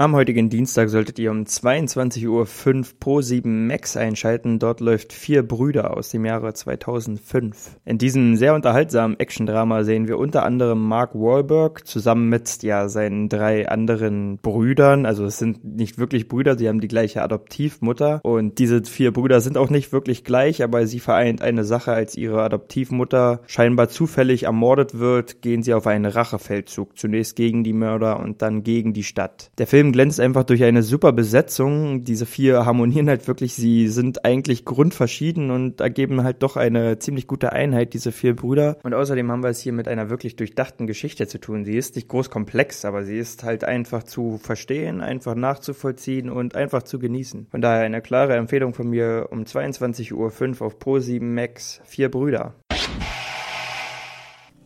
Am heutigen Dienstag solltet ihr um 22.05 Uhr Pro 7 Max einschalten. Dort läuft Vier Brüder aus dem Jahre 2005. In diesem sehr unterhaltsamen Action-Drama sehen wir unter anderem Mark Wahlberg zusammen mit ja, seinen drei anderen Brüdern. Also es sind nicht wirklich Brüder, sie haben die gleiche Adoptivmutter. Und diese vier Brüder sind auch nicht wirklich gleich, aber sie vereint eine Sache, als ihre Adoptivmutter scheinbar zufällig ermordet wird, gehen sie auf einen Rachefeldzug. Zunächst gegen die Mörder und dann gegen die Stadt. Der Glänzt einfach durch eine super Besetzung. Diese vier harmonieren halt wirklich. Sie sind eigentlich grundverschieden und ergeben halt doch eine ziemlich gute Einheit, diese vier Brüder. Und außerdem haben wir es hier mit einer wirklich durchdachten Geschichte zu tun. Sie ist nicht groß komplex, aber sie ist halt einfach zu verstehen, einfach nachzuvollziehen und einfach zu genießen. Von daher eine klare Empfehlung von mir um 22.05 Uhr auf Pro7 Max. Vier Brüder.